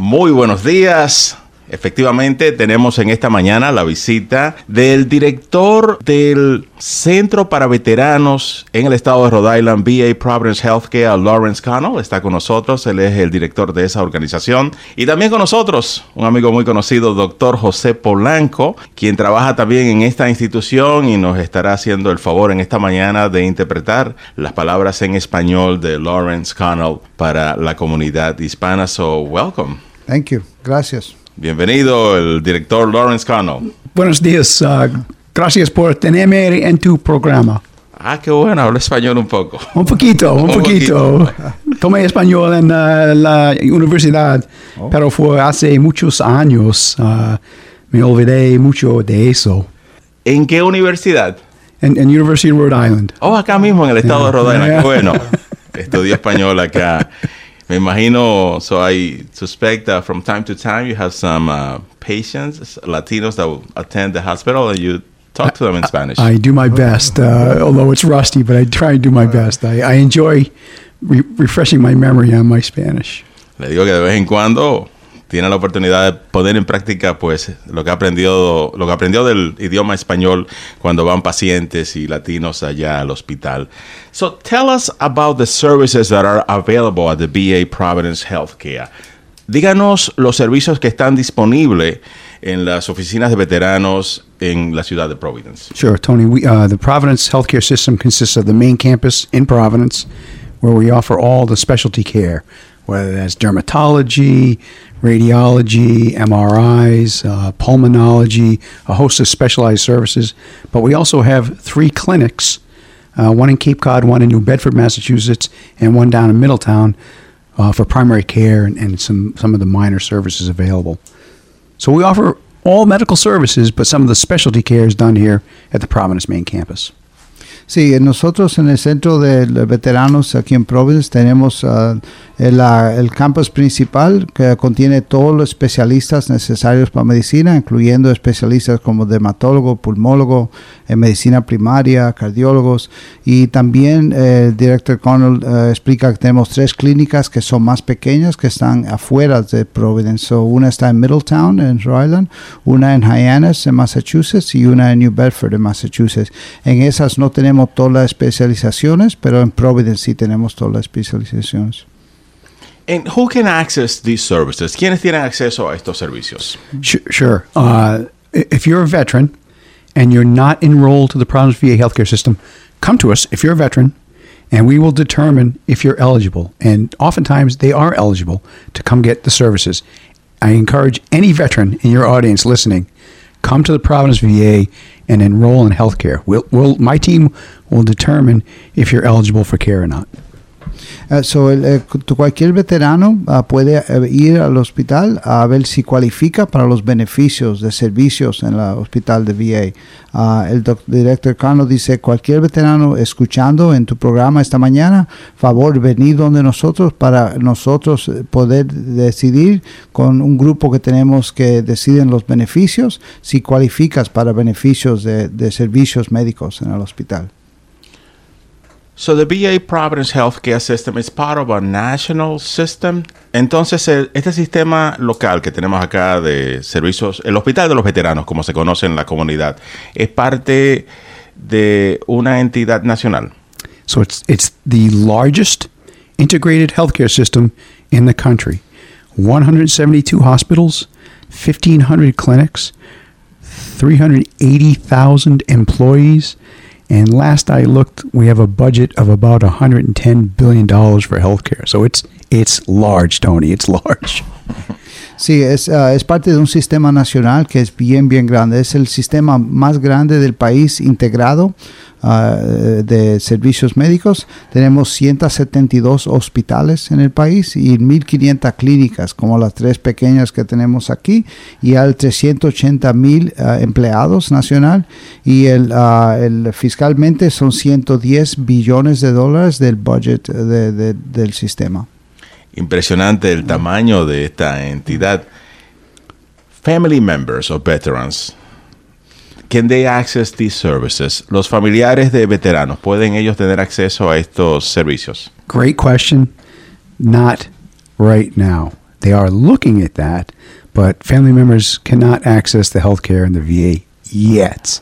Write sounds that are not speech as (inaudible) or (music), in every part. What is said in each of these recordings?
Muy buenos días. Efectivamente, tenemos en esta mañana la visita del director del Centro para Veteranos en el estado de Rhode Island, VA Providence Healthcare, Lawrence Connell. Está con nosotros, él es el director de esa organización. Y también con nosotros, un amigo muy conocido, doctor José Polanco, quien trabaja también en esta institución y nos estará haciendo el favor en esta mañana de interpretar las palabras en español de Lawrence Connell para la comunidad hispana. So, welcome. Thank you. Gracias. Bienvenido, el director Lawrence Connell. Buenos días. uh, gracias por tenerme en tu programa. Ah, qué bueno, hablo español un poco. Un poquito, un, (laughs) Un poquito. Tomé español en uh, la universidad, pero fue hace muchos años. uh, me olvidé mucho de eso. ¿En qué universidad? En, en University of Rhode Island. Oh, acá mismo en el estado de Rhode Island. Qué (laughs) bueno. Estudió español acá. Me imagino, so I suspect that from time to time you have some uh, patients, Latinos that will attend the hospital and you talk to them in Spanish. I do my best, uh, although it's rusty, but I try and do my best. I, I enjoy re- refreshing my memory on my Spanish. Le digo que de vez en cuando tiene la oportunidad de poner en práctica pues lo que ha aprendido lo que aprendió del idioma español cuando van pacientes y latinos allá al hospital. So tell us about the services that are available at the VA Providence Healthcare. Díganos los servicios que están disponibles en las oficinas de veteranos en la ciudad de Providence. Sure, Tony. Uh, the Providence healthcare system consists of the main campus in Providence, where we offer all the specialty care, whether that's dermatology, radiology, MRIs, uh, pulmonology, a host of specialized services. But we also have three clinics uh, one in Cape Cod, one in New Bedford, Massachusetts, and one down in Middletown uh, for primary care and, and some, some of the minor services available. So we offer all medical services, but some of the specialty care is done here at the Providence main campus. Sí, nosotros en el centro de veteranos aquí en Providence tenemos ah, el, campus principal que contiene todos los especialistas necesarios para medicina, incluyendo especialistas como dermatólogo, pulmólogo, en medicina primaria, cardiólogos y también eh, el director Connell eh, explica que tenemos tres clínicas que son más pequeñas que están afuera de Providence. So, una está en Middletown, en Rhode Island, una en Hyannis, en Massachusetts y una en New Bedford, en Massachusetts. En esas no tenemos todas las especializaciones, pero en Providence sí tenemos todas las especializaciones. And who can access these services? ¿Quiénes tienen acceso a estos servicios? Sure. Uh, if you're a veteran and you're not enrolled to the Providence VA healthcare system, come to us if you're a veteran, and we will determine if you're eligible. And oftentimes they are eligible to come get the services. I encourage any veteran in your audience listening, come to the Providence VA and enroll in healthcare. We'll, we'll, my team will determine if you're eligible for care or not. Eh, so, el- eh, cu- cualquier veterano ah, puede eh, ir al hospital a ver si cualifica para los beneficios de servicios en el hospital de VA. Ah, el director Cano dice, cualquier veterano escuchando en tu programa esta mañana, favor venir donde nosotros para nosotros eh, poder decidir con un grupo que tenemos que deciden los beneficios si cualificas para beneficios de servicios médicos en el hospital. So the VA Providence Healthcare System is part of a national system. Entonces, el- este sistema local que tenemos acá de servicios, el Hospital de los Veteranos, como se conoce en la comunidad, es parte de una entidad nacional. So it's it's the largest integrated healthcare system in the country. 172 hospitals, 1500 clinics, 380,000 employees, and last I looked, we have a budget of about 110 billion dollars for healthcare. So it's it's large, Tony. It's large. (laughs) Sí, es, ah, es parte de un sistema nacional que es bien, bien grande. Es el sistema más grande del país integrado ah, de servicios médicos. Tenemos 172 hospitales en el país y 1.500 clínicas, como las tres pequeñas que tenemos aquí, y al 380 mil empleados nacional. Y el, el fiscalmente son 110 billones de dólares del budget de- del sistema. Impresionante el tamaño de esta entidad. Family members of veterans, can they access these services? Los familiares de veteranos, ¿pueden ellos tener acceso a estos servicios? Great question. Not right now. They are looking at that, but family members cannot access the health care in the VA yet.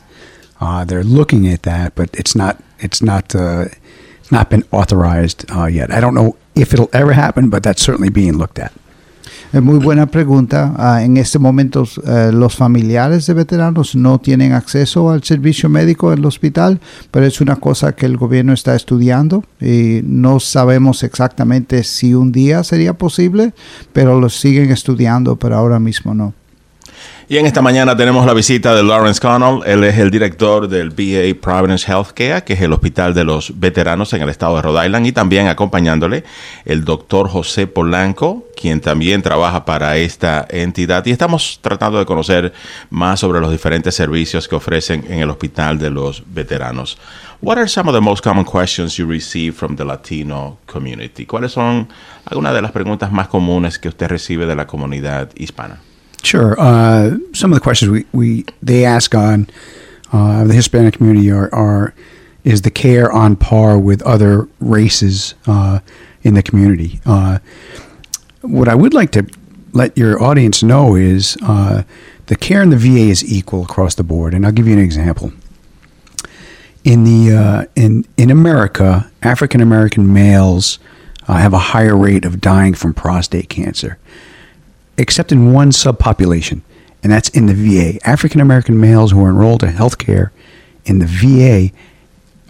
Uh, they're looking at that, but it's not it's not uh, it's not been authorized uh, yet. I don't know if it'll ever happen, but that's certainly being looked at. Es muy buena pregunta. Ah, en este momento eh, los familiares de veteranos no tienen acceso al servicio médico en el hospital, pero es una cosa que el gobierno está estudiando y no sabemos exactamente si un día sería posible, pero lo siguen estudiando, pero ahora mismo no. Y en esta mañana tenemos la visita de Lawrence Connell. Él es el director del VA Providence Healthcare, que es el hospital de los veteranos en el estado de Rhode Island. Y también acompañándole el doctor José Polanco, quien también trabaja para esta entidad. Y estamos tratando de conocer más sobre los diferentes servicios que ofrecen en el hospital de los veteranos. What are some of the most common questions you receive from the Latino community? ¿Cuáles son algunas de las preguntas más comunes que usted recibe de la comunidad hispana? Sure. Uh, some of the questions we, we they ask on uh, the Hispanic community are, are is the care on par with other races uh, in the community. Uh, what I would like to let your audience know is uh, the care in the VA is equal across the board, and I'll give you an example. In the uh, in in America, African American males have a higher rate of dying from prostate cancer except in one subpopulation, and that's in the VA. African American males who are enrolled in health care in the VA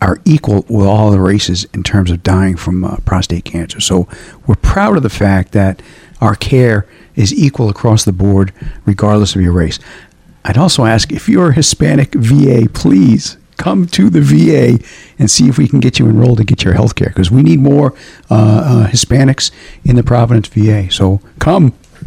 are equal with all the races in terms of dying from uh, prostate cancer. So we're proud of the fact that our care is equal across the board, regardless of your race. I'd also ask if you're a Hispanic VA, please come to the VA and see if we can get you enrolled to get your health care because we need more uh, uh, Hispanics in the Providence VA. So come.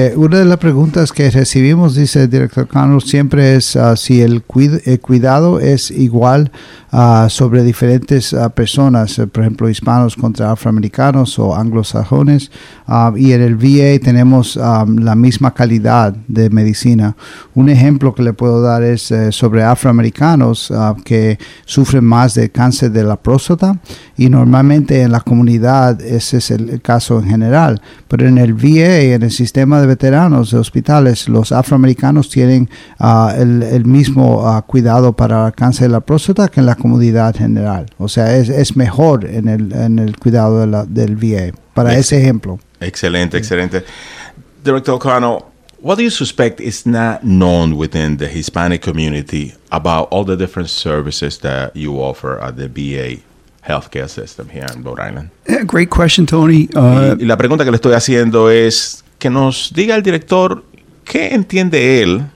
Eh, una de las preguntas que recibimos, dice el director Connell, siempre es uh, si el, cuid el, cuidado es igual uh, sobre diferentes uh, personas, por ejemplo, hispanos contra afroamericanos o anglosajones. y en el VA tenemos la misma calidad de medicina. Un ejemplo que le puedo dar es eh, sobre afroamericanos que sufren más de cáncer de la próstata y normalmente en la comunidad ese es el caso en general. Pero en el VA, en el sistema de veteranos de hospitales, los afroamericanos tienen uh, el, el, mismo uh, cuidado para el cáncer de la próstata que en la comunidad general. O sea, es, es mejor en el, en el cuidado de la, del VA. Para Ex ese ejemplo. Excelente, excelente. Director O'Connell, what do you suspect is not known within the Hispanic community about all the different services that you offer at the VA healthcare system here in Rhode Island? Yeah, great question, Tony. Uh, y, y, la pregunta que le estoy haciendo es que nos diga el director qué entiende él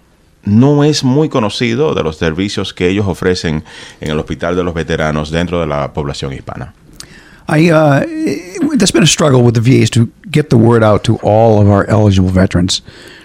no es muy conocido de los servicios que ellos ofrecen en el Hospital de los Veteranos dentro de la población hispana. I, uh, that's been a struggle with the VAs to get the word out to all of our eligible veterans,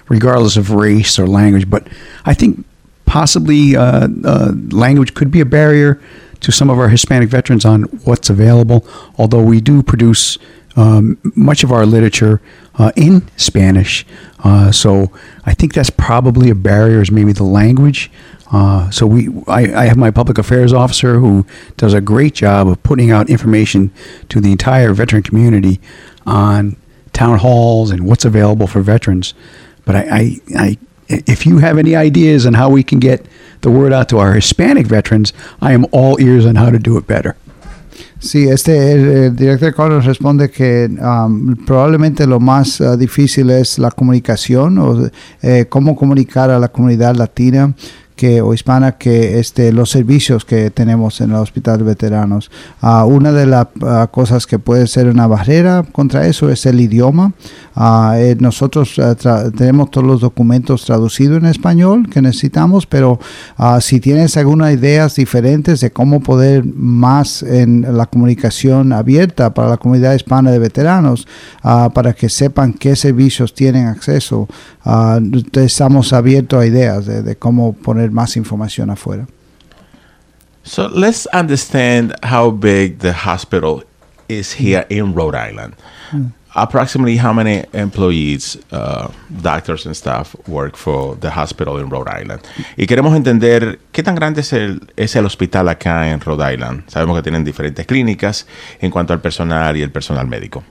regardless of race or language. But I think possibly uh, uh, language could be a barrier to some of our Hispanic veterans on what's available, although we do produce um, much of our literature uh, in Spanish. Uh, so I think that's probably a barrier, is maybe the language. Uh, so we, I, I, have my public affairs officer who does a great job of putting out information to the entire veteran community on town halls and what's available for veterans. But I, I, I if you have any ideas on how we can get the word out to our Hispanic veterans, I am all ears on how to do it better. Sí, este, el, director Carlos responde que um, probablemente lo más uh, difícil es la comunicación o eh, cómo comunicar a la comunidad latina que, o hispana que este, los servicios que tenemos en el hospital de veteranos. Uh, una de las uh, cosas que puede ser una barrera contra eso es el idioma. Uh, nosotros tenemos todos los documentos traducidos en español que necesitamos, pero si tienes algunas ideas diferentes de cómo poder más en la comunicación abierta para la comunidad hispana de veteranos, para que sepan qué servicios tienen acceso, estamos abiertos a ideas de, cómo poner más información afuera. So let's understand how big the hospital is here in Rhode Island. Mm. Approximately how many employees, uh, doctors and staff work for the hospital in Rhode Island? Y queremos entender qué tan grande es el, es el hospital acá en Rhode Island. Sabemos que tienen diferentes clínicas en cuanto al personal y el personal médico.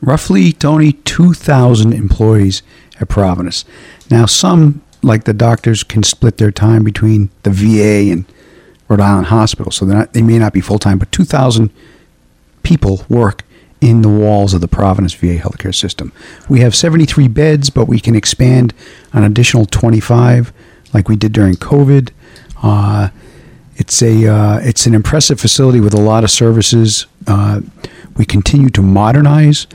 Roughly, Tony, 2,000 employees at Providence. Now, some, like the doctors, can split their time between the VA and Rhode Island Hospital, so not, they may not be full time, but 2,000 people work in the walls of the Providence VA healthcare system. We have 73 beds, but we can expand an additional 25, like we did during COVID. Uh, it's a uh, it's an impressive facility with a lot of services. Uh, we continue to modernize.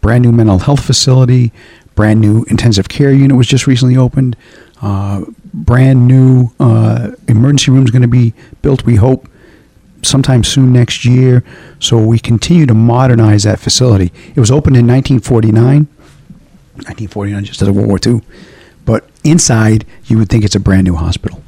Brand new mental health facility, brand new intensive care unit was just recently opened. Uh, brand new uh, emergency room is going to be built. We hope sometime soon next year. So we continue to modernize that facility. It was opened in 1949. 1949, just after World War II. But inside, you would think it's a brand new hospital.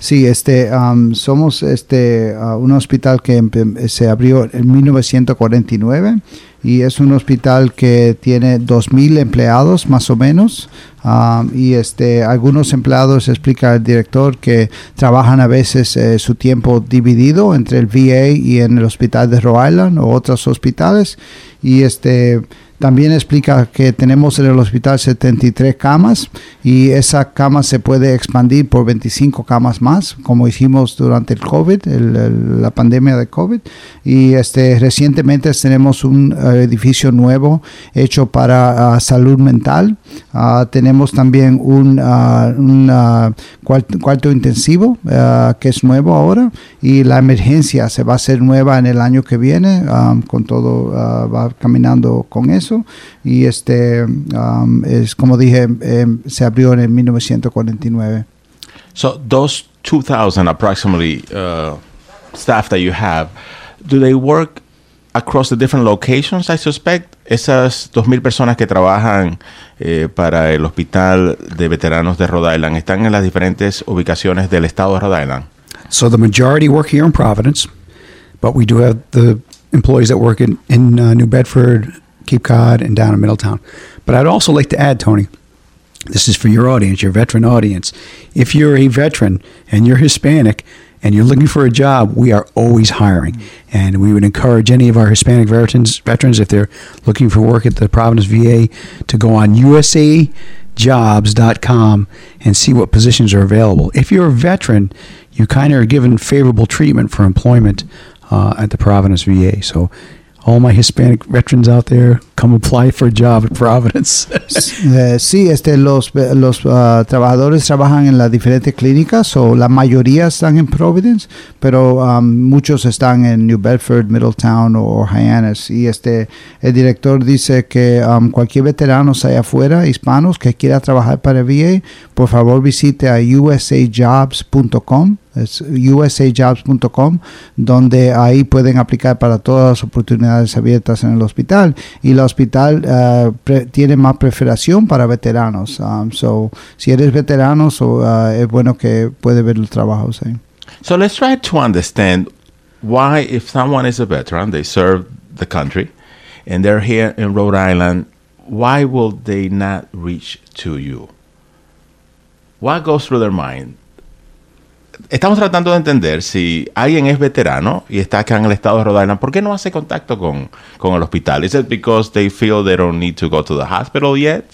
Sí, este, um, somos este, uh, un hospital que se abrió en 1949 y es un hospital que tiene 2.000 empleados más o menos. Um, y este, algunos empleados, explica el director, que trabajan a veces eh, su tiempo dividido entre el VA y en el hospital de Rhode Island o otros hospitales. Y este también explica que tenemos en el hospital 73 camas y esa cama se puede expandir por 25 camas más, como hicimos durante el COVID, la pandemia de COVID. Y este, recientemente tenemos un eh, edificio nuevo hecho para ah, salud mental. Ah, tenemos también un, uh, cuarto, intensivo que es nuevo ahora y la emergencia se va a hacer nueva en el año que viene, con todo, va caminando con eso y este um, es como dije um, se abrió en 1949. So those 2000 approximately uh, staff that you have, do they work across the different locations, I suspect? Esas 2000 personas que trabajan eh, para el Hospital de Veteranos de Rhode Island, ¿están en las diferentes ubicaciones del estado de Rhode Island? So the majority work here in Providence, but we do have the employees that work in, in uh, New Bedford, Cape Cod, and down in Middletown. But I'd also like to add, Tony, this is for your audience, your veteran audience. If you're a veteran and you're Hispanic and you're looking for a job, we are always hiring. And we would encourage any of our Hispanic veterans, veterans if they're looking for work at the Providence VA, to go on usajobs.com and see what positions are available. If you're a veteran, you kind of are given favorable treatment for employment uh, at the Providence VA. So all my Hispanic veterans out there, come apply for a job at Providence. Eh, sí, este, los, los uh, trabajadores trabajan en las diferentes clínicas, o la mayoría están en Providence, pero um, muchos están en New Bedford, Middletown o Hyannis. Y este, el director dice que um, cualquier veterano allá afuera, hispanos, que quiera trabajar para VA, por favor visite a usajobs.com es usajobs.com, donde ahí pueden aplicar para todas las oportunidades abiertas en el hospital. Y el hospital uh, tiene más preferación para veteranos. Um, so, si eres veterano, so, uh, es bueno que puede ver los trabajos ahí. So let's try to understand why, if someone is a veteran, they serve the country, and they're here in Rhode Island, why will they not reach to you? What goes through their mind? Estamos tratando de entender si alguien es veterano y está acá en el estado de Rhode Island, ¿por qué no hace contacto con, con el hospital? Is it because they feel they don't need to go to the hospital yet?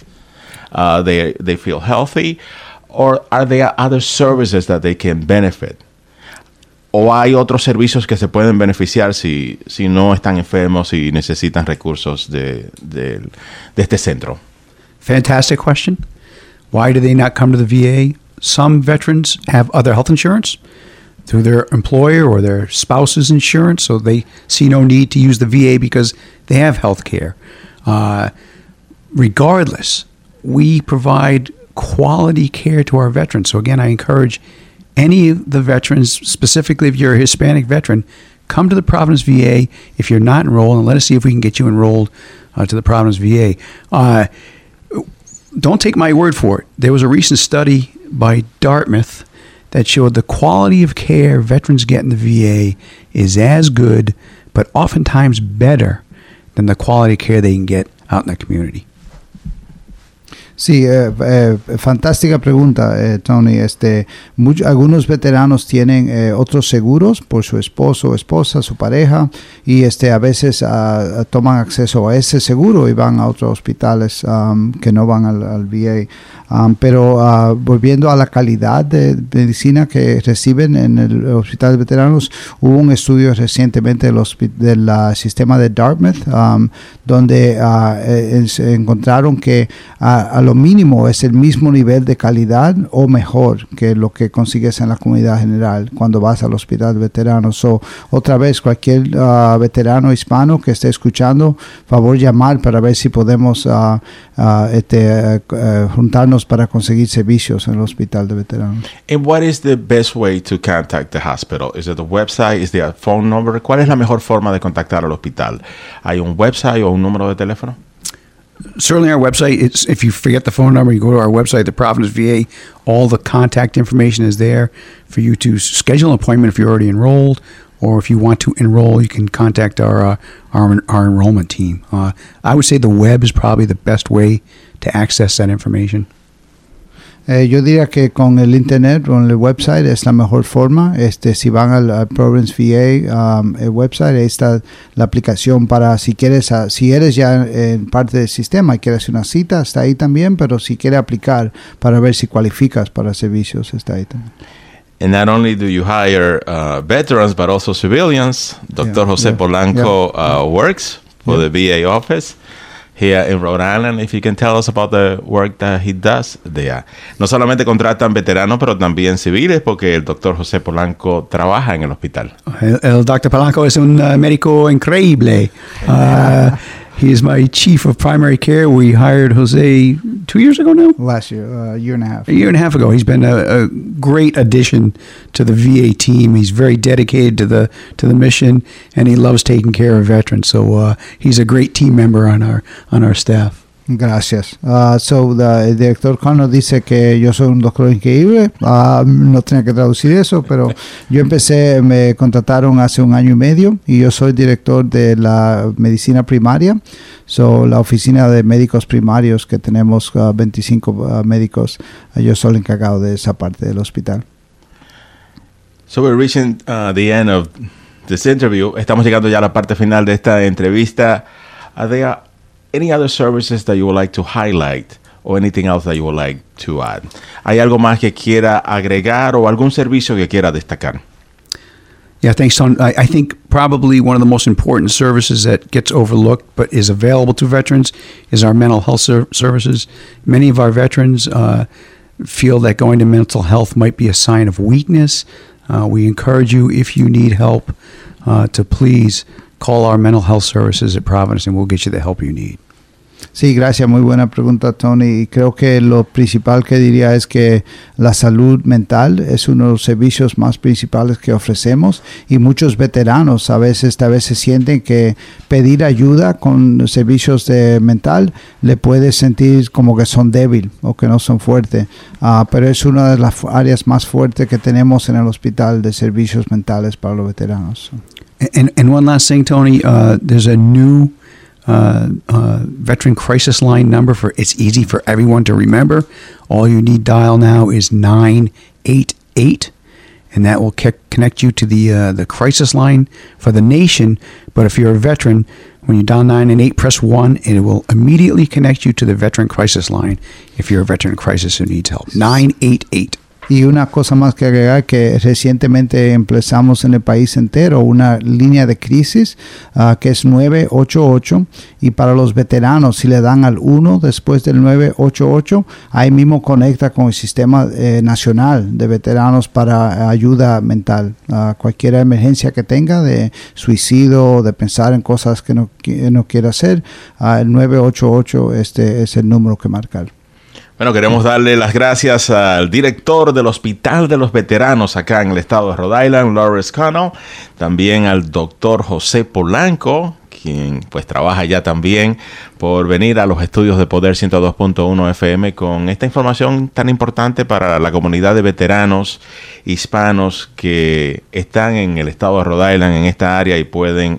Uh, they, they feel healthy? Or are there other services that they can benefit? ¿O hay otros servicios que se pueden beneficiar si, si no están enfermos y necesitan recursos de, de, de este centro? Fantastic question. Why do they not come to the VA? Some veterans have other health insurance through their employer or their spouse's insurance, so they see no need to use the VA because they have health care. Uh, regardless, we provide quality care to our veterans. So, again, I encourage any of the veterans, specifically if you're a Hispanic veteran, come to the Providence VA if you're not enrolled and let us see if we can get you enrolled uh, to the Providence VA. Uh, don't take my word for it. There was a recent study by Dartmouth that showed the quality of care veterans get in the VA is as good, but oftentimes better than the quality care they can get out in the community. Sí, eh, eh, fantástica pregunta, eh, Tony. Este, much- algunos veteranos tienen eh, otros seguros por su esposo, esposa, su pareja, y este, a veces ah, toman acceso a ese seguro y van a otros hospitales am, que no van al, al VA. Am, pero ah, volviendo a la calidad de medicina que reciben en el hospital de veteranos, hubo un estudio recientemente del, del ah, sistema de Dartmouth, am, donde ah, eh, eh, se encontraron que a, lo mínimo es el mismo nivel de calidad o mejor que lo que consigues en la comunidad general cuando vas al hospital de veteranos. O otra vez, cualquier ah, veterano hispano que esté escuchando, favor llamar para ver si podemos ah, ah, este, eh, juntarnos para conseguir servicios en el hospital de veteranos. And what is the best way to contact the hospital? Is it the website? Is there a phone number? ¿Cuál es la mejor forma de contactar al hospital? ¿Hay un website o un número de teléfono? certainly our website it's if you forget the phone number you go to our website the providence va all the contact information is there for you to schedule an appointment if you're already enrolled or if you want to enroll you can contact our uh, our, our enrollment team uh, i would say the web is probably the best way to access that information Eh, yo diría que con el internet, con el website es la mejor forma. Este, si van al, al Providence VA um, el website, ahí está la aplicación para si quieres, ah, si eres ya en parte del sistema y quieres una cita, está ahí también. Pero si quieres aplicar para ver si cualificas para servicios, está ahí también. And not only do you hire uh, veterans, but also civilians. Dr. Yeah, yeah, Polanco Uh, works for the VA office here in Rhode Island. If you can tell us about the work that he does there. No solamente contratan veteranos, pero también civiles, porque el Dr. José Polanco trabaja en el hospital. El, el Dr. Palanco es un uh, médico increíble. Uh, he is my chief of primary care. We hired Jose two years ago now. Last year, a year and a half. a year and a half ago. He's been a, a great addition to the VA team. He's very dedicated to the to the mission, and he loves taking care of veterans. So uh, he's a great team member on our on our staff. Gracias. Uh, so, the- el director Connor dice que yo soy un doctor increíble. Uh, no tenía que traducir eso, pero yo empecé, me contrataron hace un año y medio y yo soy director de la medicina primaria. So, la oficina de médicos primarios que tenemos uh, 25 uh, médicos, yo soy el encargado de esa parte del hospital. So we're reaching uh, the end of this interview. Estamos llegando ya a la parte final de esta entrevista. There any other services that you would like to highlight or anything else that you would like to add? ¿Hay algo más que quiera agregar o algún servicio que quiera destacar? Yeah, thanks, Tony. I, I think probably one of the most important services that gets overlooked but is available to veterans is our mental health ser- services. Many of our veterans uh, feel that going to mental health might be a sign of weakness. Uh, we encourage you, if you need help, uh, to please call our mental health services at Providence and we'll get you the help you need. Sí, gracias. Muy buena pregunta, Tony. Creo que lo principal que diría es que la salud mental es uno de los servicios más principales que ofrecemos y muchos veteranos a veces, a veces sienten que pedir ayuda con servicios de mental le puede sentir como que son débil o que no son fuertes. Ah, pero es una de las áreas más fuertes que tenemos en el hospital de servicios mentales para los veteranos. And, and one last thing, Tony, uh, there's a new uh, uh, veteran crisis line number for it's easy for everyone to remember. All you need dial now is 988 and that will connect you to the uh, the crisis line for the nation. But if you're a veteran, when you dial 9 and 8, press 1, and it will immediately connect you to the veteran crisis line if you're a veteran crisis who needs help. 988. Y una cosa más que agregar, que recientemente empezamos en el país entero una línea de crisis ah, que es 988 y para los veteranos si le dan al 1 después del 988, ahí mismo conecta con el sistema eh, nacional de veteranos para ayuda mental. Ah, cualquier emergencia que tenga de suicidio, de pensar en cosas que no, qui- no quiere hacer, ah, el 988 este es el número que marcar. Bueno, queremos darle las gracias al director del Hospital de los Veteranos acá en el estado de Rhode Island, Lawrence Connell, también al doctor José Polanco, quien pues trabaja ya también por venir a los estudios de Poder 102.1 FM con esta información tan importante para la comunidad de veteranos hispanos que están en el estado de Rhode Island, en esta área y pueden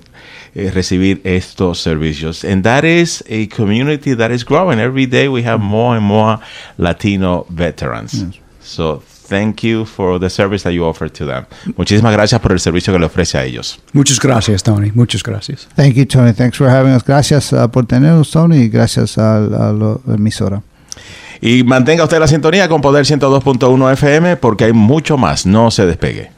eh, recibir estos servicios. And that is a community that is growing. Every day we have more and more Latino veterans. So thank you for the service that you offer to them. Muchísimas gracias por el servicio que le ofrece a ellos. Muchas gracias, Tony. Muchas gracias. Thank you, Tony. Thanks for having us. Gracias uh, por tenernos, Tony, y gracias a, a la emisora. Y mantenga usted la sintonía con Poder 102.1 FM porque hay mucho más. No se despegue.